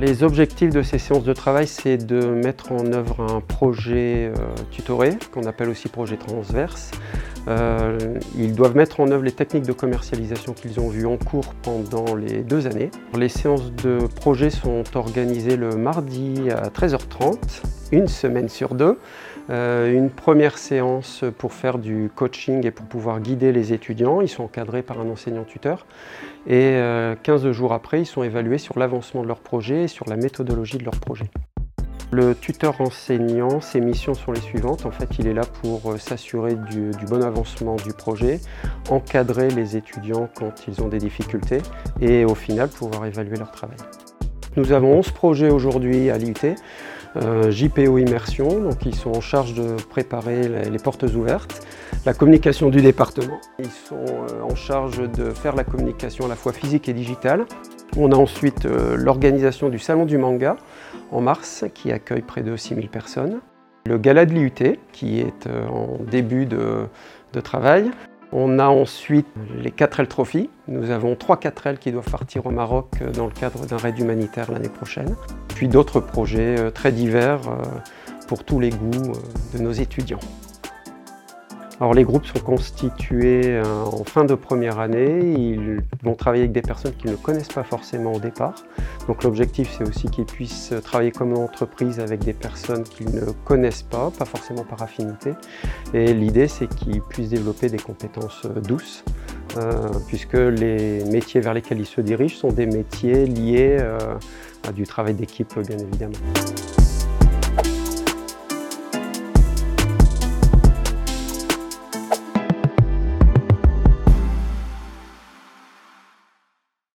Les objectifs de ces séances de travail, c'est de mettre en œuvre un projet euh, tutoré, qu'on appelle aussi projet transverse. Euh, ils doivent mettre en œuvre les techniques de commercialisation qu'ils ont vues en cours pendant les deux années. Les séances de projet sont organisées le mardi à 13h30, une semaine sur deux. Euh, une première séance pour faire du coaching et pour pouvoir guider les étudiants. Ils sont encadrés par un enseignant-tuteur. Et 15 euh, jours après, ils sont évalués sur l'avancement de leur projet et sur la méthodologie de leur projet. Le tuteur enseignant, ses missions sont les suivantes. En fait, il est là pour euh, s'assurer du, bon avancement du projet, encadrer les étudiants quand ils ont des difficultés et au final pouvoir évaluer leur travail. Nous avons 11 projets aujourd'hui à l'IUT. Euh, JPO Immersion, donc ils sont en charge de préparer les, portes ouvertes, la communication du département. Ils sont euh, en charge de faire la communication à la fois physique et digitale. On a ensuite euh, l'organisation du Salon du Manga en mars qui accueille près de 6000 personnes. Le Gala de l'IUT qui est en début de travail. On a ensuite les 4L Trophy. Nous avons trois 4L qui doivent partir au Maroc euh, dans le cadre d'un raid humanitaire l'année prochaine. Puis d'autres projets euh, très divers euh, pour tous les goûts de nos étudiants. Alors les groupes sont constitués euh, en fin de première année, ils vont travailler avec des personnes qu'ils ne connaissent pas forcément au départ. Donc l'objectif c'est aussi qu'ils puissent travailler comme entreprise avec des personnes qu'ils ne connaissent pas, pas forcément par affinité. Et l'idée c'est qu'ils puissent développer des compétences euh, douces, euh, puisque les métiers vers lesquels ils se dirigent sont des métiers liés à du travail d'équipe bien évidemment.